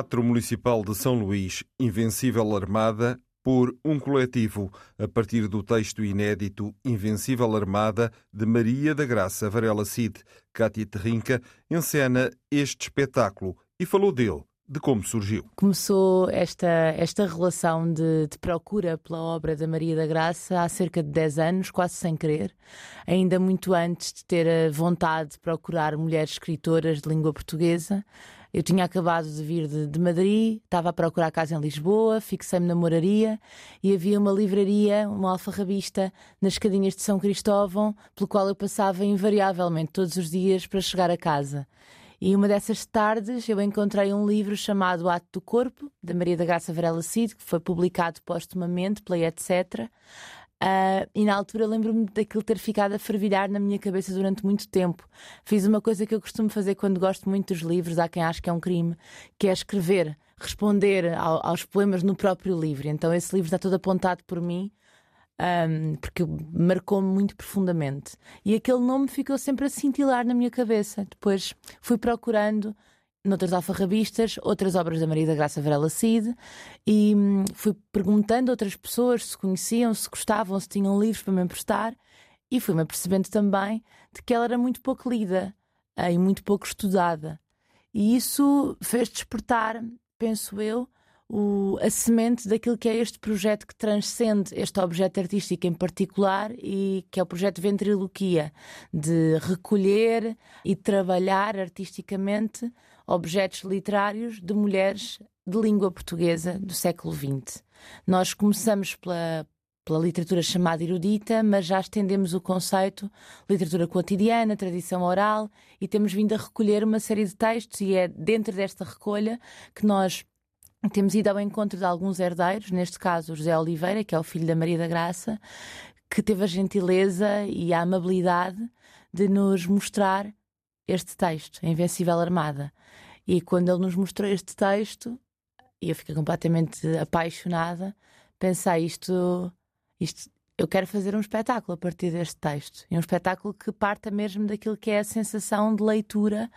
Teatro Municipal de São Luís, Invencível Armada, por um coletivo, a partir do texto inédito Invencível Armada, de Maria da Graça Varela Cid. Cátia Terrinca encena este espetáculo e falou dele de como surgiu. Começou esta, esta relação de, de, procura pela obra da Maria da Graça há cerca de 10 anos, quase sem querer, ainda muito antes de ter a vontade de procurar mulheres escritoras de língua portuguesa. Eu tinha acabado de vir de, de Madrid, estava a procurar casa em Lisboa, fixei-me na moraria e havia uma livraria, uma alfarrabista, nas escadinhas de São Cristóvão, pelo qual eu passava invariavelmente todos os dias para chegar a casa. E uma dessas tardes eu encontrei um livro chamado Ato do Corpo, da Maria da Graça Varela Cid, que foi publicado postumamente pela Etc. Uh, e na altura lembro-me daquilo ter ficado a fervilhar na minha cabeça durante muito tempo. Fiz uma coisa que eu costumo fazer quando gosto muito dos livros, há quem ache que é um crime, que é escrever, responder ao, aos poemas no próprio livro. Então esse livro está todo apontado por mim. Um, porque marcou-me muito profundamente. E aquele nome ficou sempre a cintilar na minha cabeça. Depois fui procurando noutras alfarrabistas, outras obras da Maria da Graça Varela Cid, e hum, fui perguntando a outras pessoas se conheciam, se gostavam, se tinham livros para me emprestar, e fui-me apercebendo também de que ela era muito pouco lida eh, e muito pouco estudada. E isso fez despertar, penso eu, o, a semente daquilo que é este projeto que transcende este objeto artístico em particular e que é o projeto Ventriloquia, de recolher e trabalhar artisticamente objetos literários de mulheres de língua portuguesa do século XX. Nós começamos pela, pela literatura chamada erudita, mas já estendemos o conceito literatura cotidiana, tradição oral e temos vindo a recolher uma série de textos e é dentro desta recolha que nós temos ido ao encontro de alguns herdeiros, neste caso José Oliveira, que é o filho da Maria da Graça, que teve a gentileza e a amabilidade de nos mostrar este texto, A Invencível Armada. E quando ele nos mostrou este texto, e eu fiquei completamente apaixonada, pensei isto, isto, eu quero fazer um espetáculo a partir deste texto. E um espetáculo que parta mesmo daquilo que é a sensação de leitura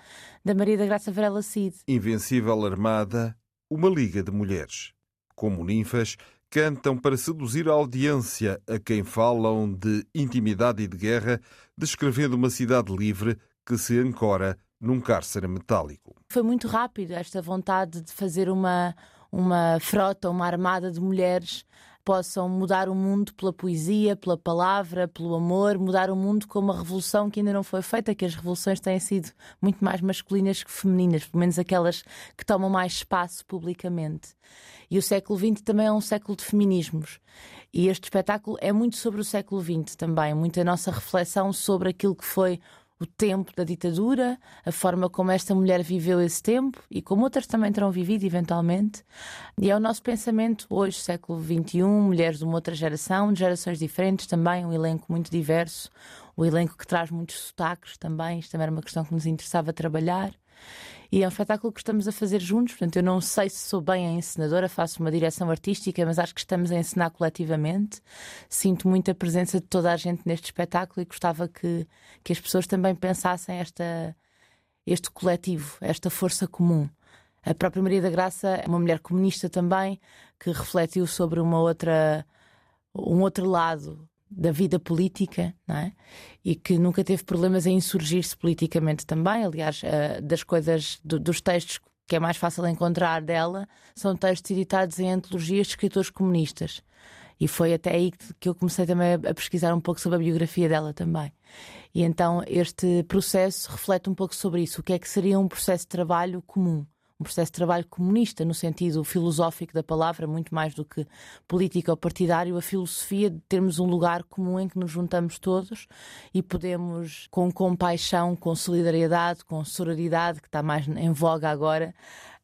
da Maria da Graça Varela Cid. Invencível Armada uma liga de mulheres. Como ninfas, cantam para seduzir a audiência a quem falam de intimidade e de guerra, descrevendo uma cidade livre que se ancora num cárcere metálico. Foi muito rápido esta vontade de fazer uma, uma frota, uma armada de mulheres possam mudar o mundo pela poesia, pela palavra, pelo amor, mudar o mundo com uma revolução que ainda não foi feita, que as revoluções têm sido muito mais masculinas que femininas, pelo menos aquelas que tomam mais espaço publicamente. E o século XX também é um século de feminismos. E este espetáculo é muito sobre o século XX também, muita nossa reflexão sobre aquilo que foi o tempo da ditadura, a forma como esta mulher viveu esse tempo e como outras também terão vivido eventualmente. E é o nosso pensamento hoje, século XXI, mulheres de uma outra geração, de gerações diferentes também, um elenco muito diverso, o um elenco que traz muitos sotaques também, isto também era uma questão que nos interessava trabalhar. E é um espetáculo que estamos a fazer juntos. Portanto, eu não sei se sou bem a encenadora, faço uma direção artística, mas acho que estamos a encenar coletivamente. Sinto muita presença de toda a gente neste espetáculo e gostava que, que as pessoas também pensassem esta, este coletivo, esta força comum. A própria Maria da Graça é uma mulher comunista também, que refletiu sobre uma outra, um outro lado da vida política, não é? E que nunca teve problemas em insurgir-se politicamente também. Aliás, uh, das coisas, do, dos textos que é mais fácil encontrar dela, são textos editados em antologias de escritores comunistas. E foi até aí que eu comecei também a pesquisar um pouco sobre a biografia dela também. E então este processo reflete um pouco sobre isso. O que é que seria um processo de trabalho comum? Um processo de trabalho comunista, no sentido filosófico da palavra, muito mais do que político ou partidário, a filosofia de termos um lugar comum em que nos juntamos todos e podemos, com compaixão, com solidariedade, com sororidade, que está mais em voga agora,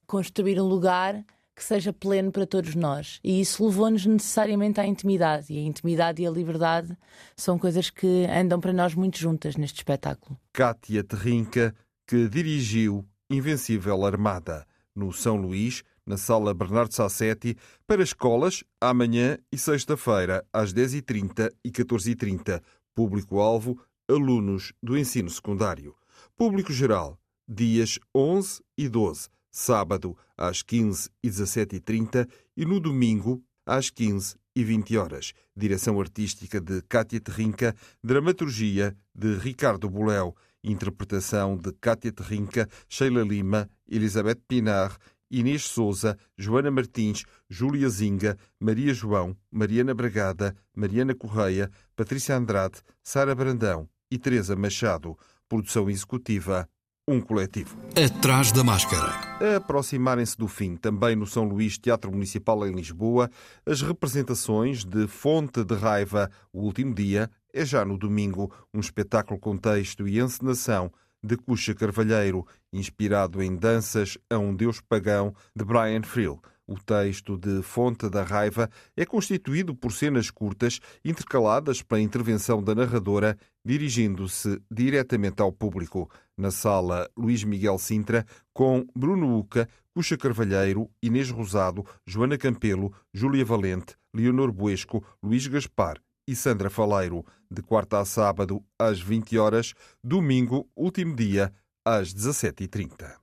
construir um lugar que seja pleno para todos nós. E isso levou-nos necessariamente à intimidade. E a intimidade e a liberdade são coisas que andam para nós muito juntas neste espetáculo. Cátia Terrinca, que dirigiu Invencível Armada, no São Luís, na Sala Bernardo Sassetti, para escolas, amanhã e sexta-feira, às 10h30 e 14h30. Público-alvo, alunos do ensino secundário. Público geral, dias 11 e 12 sábado às 15 e 17h30 e no domingo às 15 e 20 horas. Direção artística de Cátia Terrinca, dramaturgia de Ricardo Boléu, interpretação de Cátia Terrinca, Sheila Lima, Elizabeth Pinar, Inês Souza, Joana Martins, Júlia Zinga, Maria João, Mariana Bragada, Mariana Correia, Patrícia Andrade, Sara Brandão e Teresa Machado. Produção executiva um coletivo. Atrás da máscara. A aproximarem-se do fim, também no São Luís Teatro Municipal em Lisboa, as representações de Fonte de Raiva, o último dia, é já no domingo, um espetáculo com texto e encenação de Cuxa Carvalheiro, inspirado em Danças a um Deus Pagão, de Brian Frill. O texto de Fonte da Raiva é constituído por cenas curtas intercaladas pela intervenção da narradora, dirigindo-se diretamente ao público. Na sala Luís Miguel Sintra, com Bruno Uca, Cuxa Carvalheiro, Inês Rosado, Joana Campelo, Júlia Valente, Leonor Buesco, Luís Gaspar e Sandra Faleiro, de quarta a sábado às 20 horas, domingo, último dia, às 17h30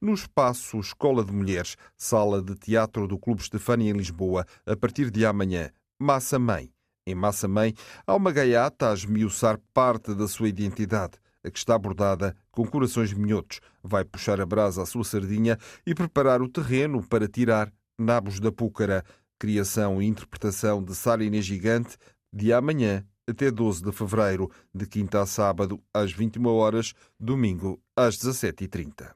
no espaço Escola de Mulheres, sala de teatro do Clube Estefânia em Lisboa, a partir de amanhã. Massa Mãe. Em Massa Mãe, há uma gaiata a esmiuçar parte da sua identidade, a que está abordada com corações minhotos. Vai puxar a brasa à sua sardinha e preparar o terreno para tirar nabos da púcara. Criação e interpretação de Sara Inês Gigante, de amanhã até 12 de fevereiro, de quinta a sábado, às 21 horas, domingo, às 17h30.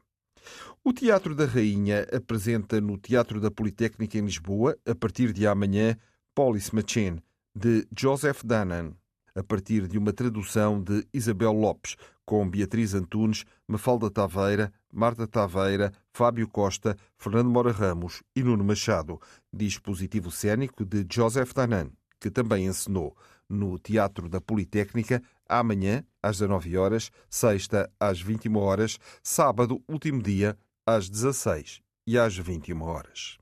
O Teatro da Rainha apresenta no Teatro da Politécnica em Lisboa, a partir de amanhã, Police Machine, de Joseph Danan, a partir de uma tradução de Isabel Lopes, com Beatriz Antunes, Mafalda Taveira, Marta Taveira, Fábio Costa, Fernando Mora Ramos e Nuno Machado. Dispositivo cênico de Joseph Danan, que também encenou no Teatro da Politécnica amanhã às 19 horas, sexta às 21 horas, sábado, último dia, às 16 e às 21 horas.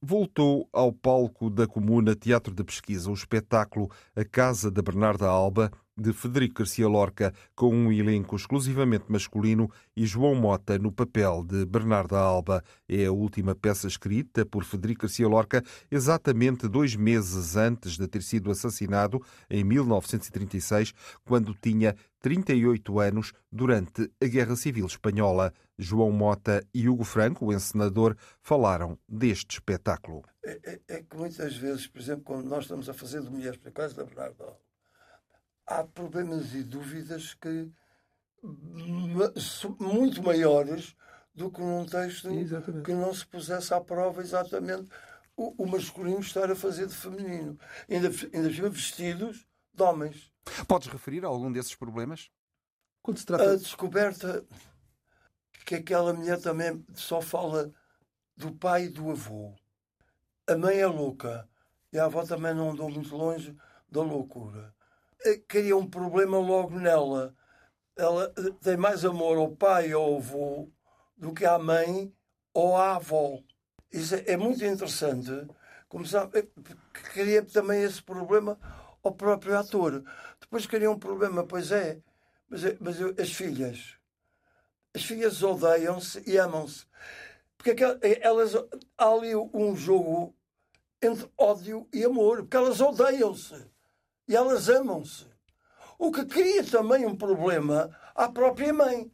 Voltou ao palco da Comuna Teatro de Pesquisa o espetáculo A Casa da Bernarda Alba, de Federico Garcia Lorca, com um elenco exclusivamente masculino e João Mota no papel de Bernarda Alba. É a última peça escrita por Federico Garcia Lorca exatamente dois meses antes de ter sido assassinado, em 1936, quando tinha 38 anos, durante a Guerra Civil Espanhola. João Mota e Hugo Franco, o encenador, falaram deste espetáculo. É, é, é, que muitas vezes, por exemplo, quando nós estamos a fazer de Mulheres para Casa da Bernarda Alba, há problemas e dúvidas que muito maiores do que num texto exatamente. que não se pusesse à prova exatamente o, o, masculino estar a fazer de feminino. Ainda, ainda vestidos de homens. Podes referir a algum desses problemas? Quando se trata... A descoberta que aquela mulher também só fala do pai e do avô. A mãe é louca e a avó também não andou muito longe da loucura. Eh, cria um problema logo nela. Ela eh, tem mais amor ao pai ou ao avô do que à mãe ou à avó. Isso é, é muito interessante. Como sabe, eh, cria também esse problema ao próprio ator. Depois cria um problema, pois é, mas, mas as filhas. As filhas odeiam-se e amam-se. Porque elas, há ali um jogo entre ódio e amor, porque elas odeiam-se e elas amam-se. O que cria também um problema à própria mãe.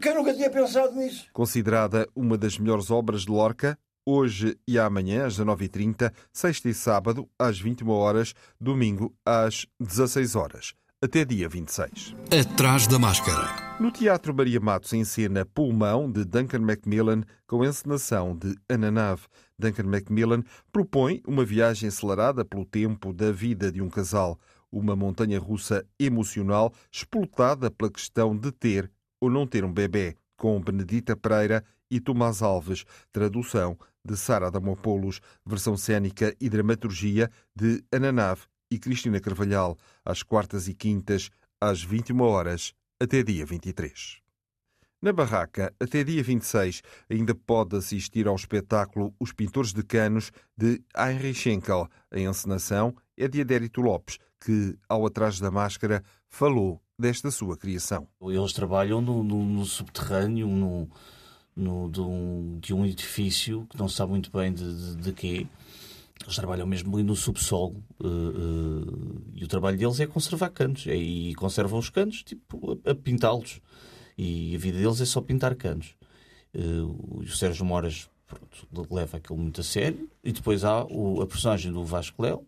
Que eu nunca tinha pensado nisso. Considerada uma das melhores obras de Lorca, hoje e amanhã, às 19h30, sexta e sábado, às 21 horas, domingo, às 16 horas. até dia 26. Atrás da máscara. No Teatro Maria Matos encena Pulmão, de Duncan Macmillan, com encenação de Ana Nave. Duncan Macmillan propõe uma viagem acelerada pelo tempo da vida de um casal, uma montanha russa emocional explotada pela questão de ter ou não ter um bebê, com Benedita Pereira e Tomás Alves, tradução de Sara Damopoulos, versão cênica e dramaturgia de Ana Nave e Cristina Carvalhal, às quartas e quintas, às 21 horas, até dia 23. Na barraca, até dia 26, ainda pode assistir ao espetáculo Os Pintores de Canos de Heinrich Schenkel. A encenação é de Adérito Lopes, que, ao atrás da máscara, falou desta sua criação. Eles trabalham no, no, no subterrâneo no, no, de, um, de, um, edifício que não se sabe muito bem de, de, de quê. Eles trabalham mesmo ali no subsolo uh, uh, e o trabalho deles é conservar canos é, e conservam os canos tipo, a, a pintá-los. E a vida deles é só pintar canos. Uh, o Sérgio Moras pronto, leva aquilo muito a sério. E depois há o, a personagem do Vasco Léo,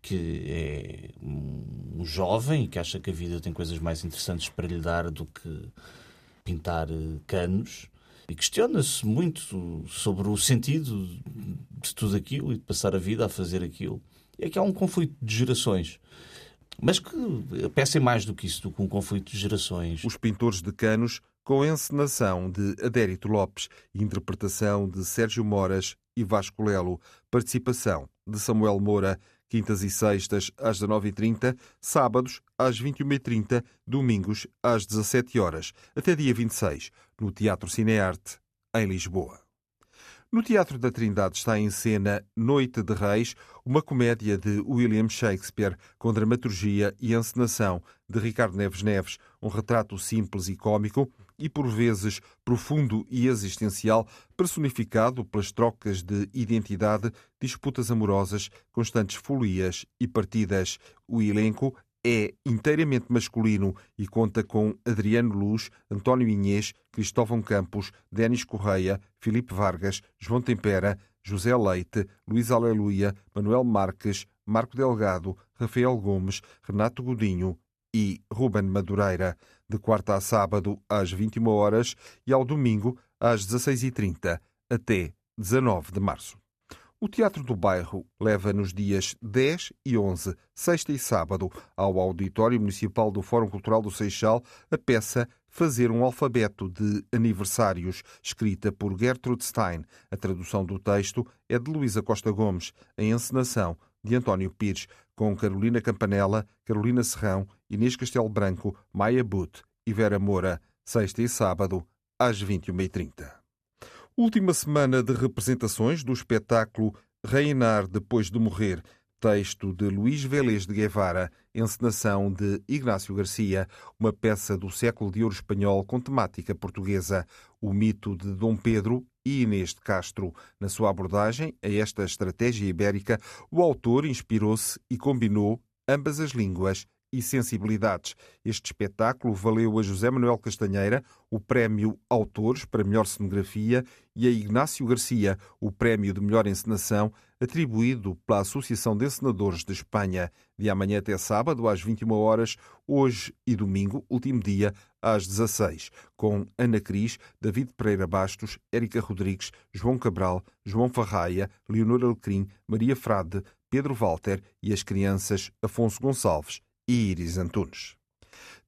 que é um jovem que acha que a vida tem coisas mais interessantes para lhe dar do que pintar canos e questiona-se muito sobre o sentido de tudo aquilo e de passar a vida a fazer aquilo. É que há um conflito de gerações. Mas que é mais do que isso, do que um conflito de gerações. Os pintores de canos, com encenação de Adérito Lopes, interpretação de Sérgio Moras e Vasco Lelo, participação de Samuel Moura, quintas e sextas às 19h30, sábados às 21h30, domingos às 17 horas, até dia 26, no Teatro Cinearte, em Lisboa. No Teatro da Trindade está em cena Noite de Reis, uma comédia de William Shakespeare, com dramaturgia e encenação de Ricardo Neves Neves, um retrato simples e cômico e, por vezes, profundo e existencial, personificado pelas trocas de identidade, disputas amorosas, constantes folias e partidas. O elenco é inteiramente masculino e conta com Adriano Luz, António Inês, Cristóvão Campos, Denis Correia, Filipe Vargas, João Tempera, José Leite, Luís Aleluia, Manuel Marques, Marco Delgado, Rafael Gomes, Renato Godinho e Ruben Madureira, de quarta a sábado às 21 horas e ao domingo às 16h30 até 19 de março. O Teatro do Bairro leva nos dias 10 e 11, sexta e sábado, ao Auditório Municipal do Fórum Cultural do Seixal a peça Fazer um Alfabeto de Aniversários, escrita por Gertrude Stein. A tradução do texto é de Luísa Costa Gomes, a encenação de António Pires, com Carolina Campanella, Carolina Serrão, Inês Castelo Branco, Maia But e Vera Moura, sexta e sábado, às 21h30. Última semana de representações do espetáculo Reinar Depois de Morrer, texto de Luís Vélez de Guevara, encenação de Ignácio Garcia, uma peça do século de ouro espanhol com temática portuguesa, o mito de Dom Pedro e Inês de Castro. Na sua abordagem a esta estratégia ibérica, o autor inspirou-se e combinou ambas as línguas e sensibilidades. Este espetáculo valeu a José Manuel Castanheira o Prémio Autores para Melhor Cenografia e a Ignácio Garcia o Prémio de Melhor Encenação, atribuído pela Associação de Encenadores de Espanha. De amanhã até sábado, às 21 horas, hoje e domingo, último dia, às 16, com Ana Cris, David Pereira Bastos, Érica Rodrigues, João Cabral, João Farraia, Leonor Alecrim, Maria Frade, Pedro Walter e as crianças Afonso Gonçalves e Iris Antunes.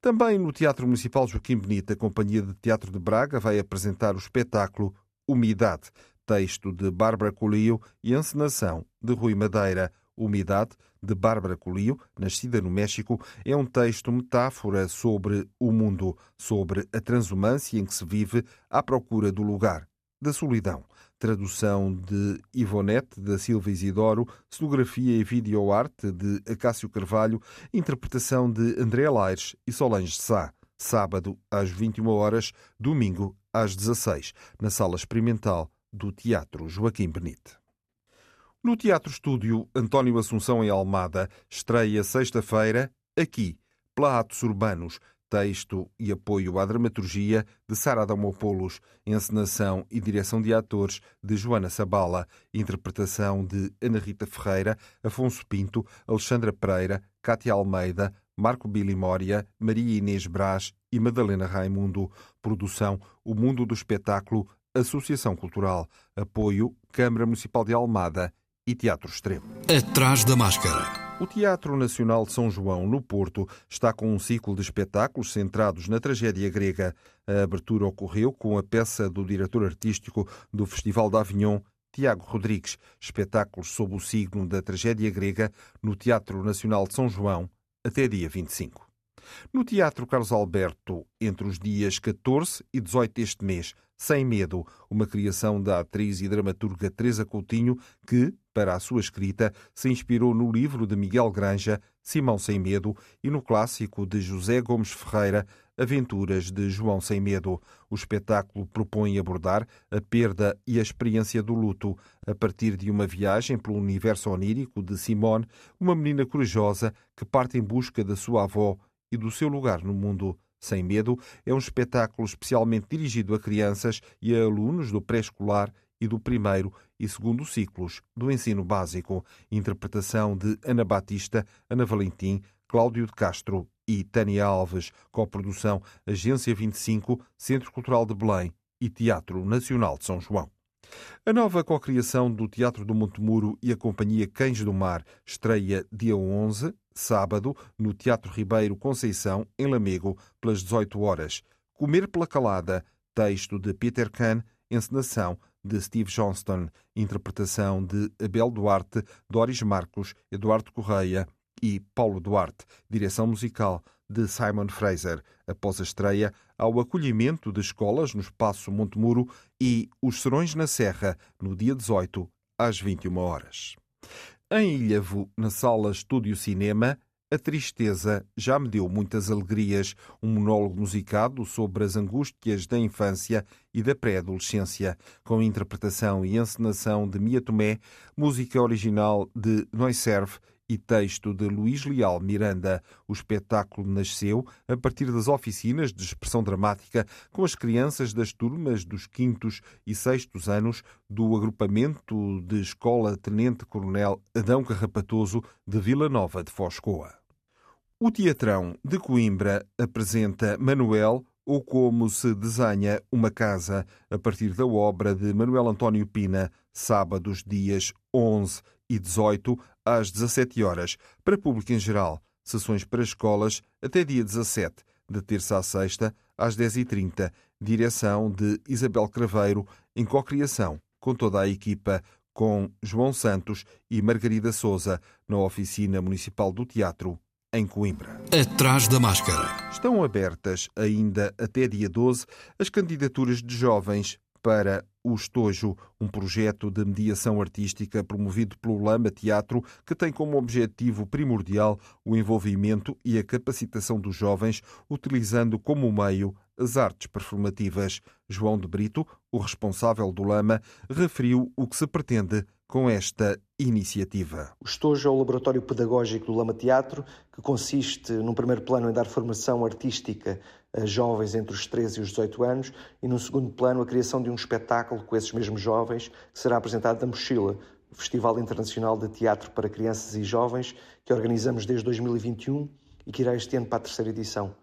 Também no Teatro Municipal Joaquim Benito, a Companhia de Teatro de Braga vai apresentar o espetáculo Umidade, texto de Bárbara Colio e encenação de Rui Madeira. Umidade, de Bárbara Colio, nascida no México, é um texto metáfora sobre o mundo, sobre a transumância em que se vive à procura do lugar, da solidão tradução de Ivonete da Silva Isidoro, cenografia e videoarte de Acácio Carvalho, interpretação de André Laires e Solange Sá. Sábado às 21 horas, domingo às 16, na Sala Experimental do Teatro Joaquim Benite. No Teatro Estúdio António Assunção em Almada, estreia sexta-feira, aqui, Platos Urbanos, texto e apoio à dramaturgia de Sara Damopoulos, encenação e direção de atores de Joana Sabala, interpretação de Ana Rita Ferreira, Afonso Pinto, Alexandra Pereira, Cátia Almeida, Marco Billy Moria, Maria Inês Brás e Madalena Raimundo. Produção O Mundo do Espetáculo, Associação Cultural. Apoio Câmara Municipal de Almada e Teatro Extremo. Atrás da máscara. O Teatro Nacional de São João, no Porto, está com um ciclo de espetáculos centrados na tragédia grega. A abertura ocorreu com a peça do diretor artístico do Festival de Avignon, Tiago Rodrigues, espetáculos sob o signo da tragédia grega no Teatro Nacional de São João, até dia 25. No Teatro Carlos Alberto, entre os dias 14 e 18 deste mês, Sem Medo, uma criação da atriz e dramaturga Teresa Coutinho, que, para a sua escrita, se inspirou no livro de Miguel Granja, Simão Sem Medo, e no clássico de José Gomes Ferreira, Aventuras de João Sem Medo. O espetáculo propõe abordar a perda e a experiência do luto a partir de uma viagem pelo universo onírico de Simone, uma menina corajosa que parte em busca da sua avó e do seu lugar no mundo. Sem Medo é um espetáculo especialmente dirigido a crianças e a alunos do pré-escolar e do primeiro e segundo ciclos do ensino básico. Interpretação de Ana Batista, Ana Valentim, Cláudio de Castro e Tânia Alves. Coprodução Agência 25, Centro Cultural de Belém e Teatro Nacional de São João. A nova cocriação do Teatro do Montemuro e a Companhia Cães do Mar estreia dia 11, sábado, no Teatro Ribeiro Conceição, em Lamego, pelas 18 horas. Comer pela Calada, texto de Peter Kahn, encenação de Steve Johnston, interpretação de Abel Duarte, Doris Marcos, Eduardo Correia e Paulo Duarte, direção musical de Simon Fraser, após a estreia, ao acolhimento de escolas no Espaço Montemuro e Os Serões na Serra, no dia 18, às 21 horas. Em Ilhavo, na sala Estúdio Cinema, a tristeza já me deu muitas alegrias, um monólogo musicado sobre as angústias da infância e da pré-adolescência, com interpretação e encenação de Mia Tomé, música original de Noiserve e texto de Luís Leal Miranda. O espetáculo nasceu a partir das oficinas de expressão dramática com as crianças das turmas dos quintos e sextos anos do agrupamento de Escola Tenente Coronel Adão Carrapatoso de Vila Nova de Foscoa. O Teatrão de Coimbra apresenta Manuel ou como se desenha uma casa a partir da obra de Manuel António Pina, sábados dias 11 e 18 às 17 horas, para público em geral, sessões para escolas até dia 17, de terça a sexta, às 10h30, direção de Isabel Craveiro, em cocriação com toda a equipa, com João Santos e Margarida Souza, na Oficina Municipal do Teatro, em Coimbra. Atrás da máscara. Estão abertas ainda até dia 12 as candidaturas de jovens para o Estojo, um projeto de mediação artística promovido pelo Lama Teatro, que tem como objetivo primordial o envolvimento e a capacitação dos jovens, utilizando como meio as artes performativas. João de Brito, o responsável do Lama, referiu o que se pretende com esta iniciativa. O Estojo é o laboratório pedagógico do Lama Teatro, que consiste, num primeiro plano, em dar formação artística jovens entre os 13 e os 18 anos, e num segundo plano, a criação de um espetáculo com esses mesmos jovens, que será apresentado na Mochila, o Festival Internacional de Teatro para Crianças e Jovens, que organizamos desde 2021 e que irá este ano para a terceira edição.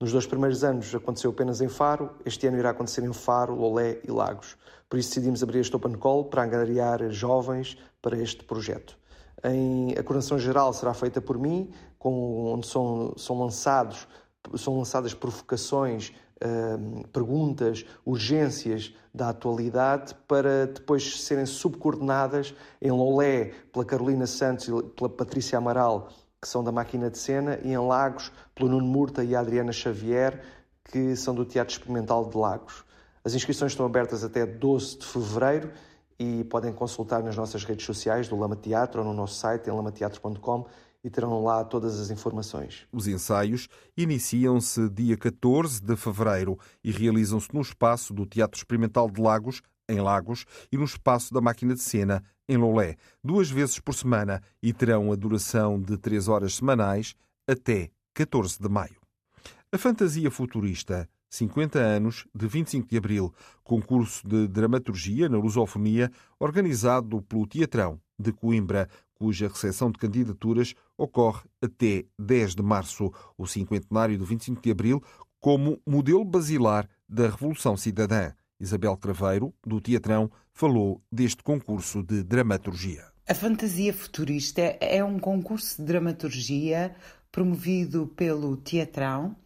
Nos dois primeiros anos aconteceu apenas em Faro, este ano irá acontecer em Faro, Lolé e Lagos. Por isso decidimos abrir este Open Call para angariar jovens para este projeto. Em, a coordenação geral será feita por mim, com, onde são, são, lançados, são lançadas provocações, uh, perguntas, urgências da atualidade para depois serem subcoordenadas em Lolé pela Carolina Santos e pela Patrícia Amaral que são da Máquina de Cena, e em Lagos, pelo Nuno Murta e a Adriana Xavier, que são do Teatro Experimental de Lagos. As inscrições estão abertas até 12 de fevereiro e podem consultar nas nossas redes sociais do Lama Teatro ou no nosso site em lamateatro.com e terão lá todas as informações. Os ensaios iniciam-se dia 14 de fevereiro e realizam-se no espaço do Teatro Experimental de Lagos, em Lagos, e no espaço da Máquina de Cena, em Lolé, duas vezes por semana e terão a duração de três horas semanais até 14 de maio. A Fantasia Futurista, 50 anos, de 25 de abril, concurso de dramaturgia na lusofonia, organizado pelo Teatrão de Coimbra, cuja recepção de candidaturas ocorre até 10 de março, o cinquentenário do 25 de abril, como modelo basilar da Revolução Cidadã. Isabel Craveiro, do Teatrão, falou deste concurso de dramaturgia. A Fantasia Futurista é um concurso de dramaturgia promovido pelo Teatrão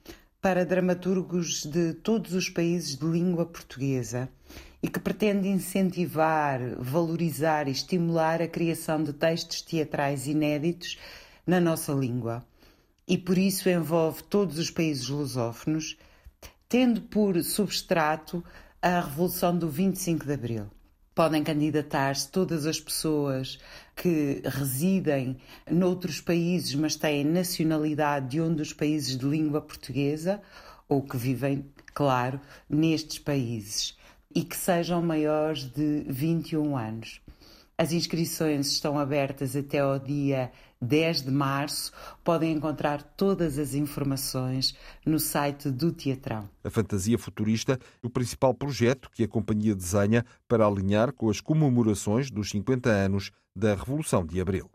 para dramaturgos de todos os países de língua portuguesa e que pretende incentivar, valorizar e estimular a criação de textos teatrais inéditos na nossa língua. E por isso envolve todos os países lusófonos, tendo por substrato a Revolução do 25 de Abril. Podem candidatar-se todas as pessoas que residem noutros países, mas têm nacionalidade de um dos países de língua portuguesa ou que vivem, claro, nestes países e que sejam maiores de 21 anos. As inscrições estão abertas até ao dia 10 de março. Podem encontrar todas as informações no site do Teatrão. A Fantasia Futurista é o principal projeto que a companhia desenha para alinhar com as comemorações dos 50 anos da Revolução de Abril.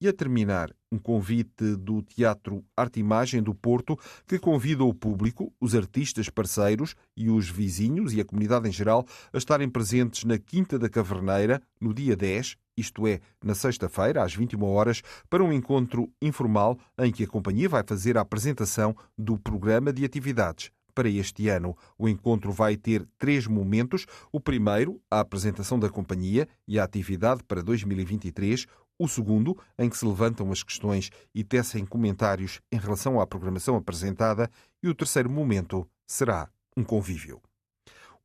E a terminar, um convite do Teatro Arte Imagem do Porto, que convida o público, os artistas parceiros e os vizinhos e a comunidade em geral a estarem presentes na Quinta da Caverneira no dia 10, isto é, na sexta-feira, às 21 horas, para um encontro informal em que a companhia vai fazer a apresentação do programa de atividades para este ano. O encontro vai ter três momentos. O primeiro, a apresentação da companhia e a atividade para 2023 o segundo, em que se levantam as questões e tecem comentários em relação à programação apresentada, e o terceiro momento será um convívio.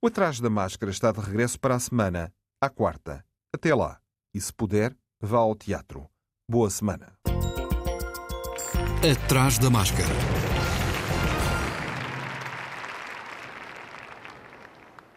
O Atrás da Máscara está de regresso para a semana, à quarta. Até lá. E se puder, vá ao teatro. Boa semana. Atrás da Máscara.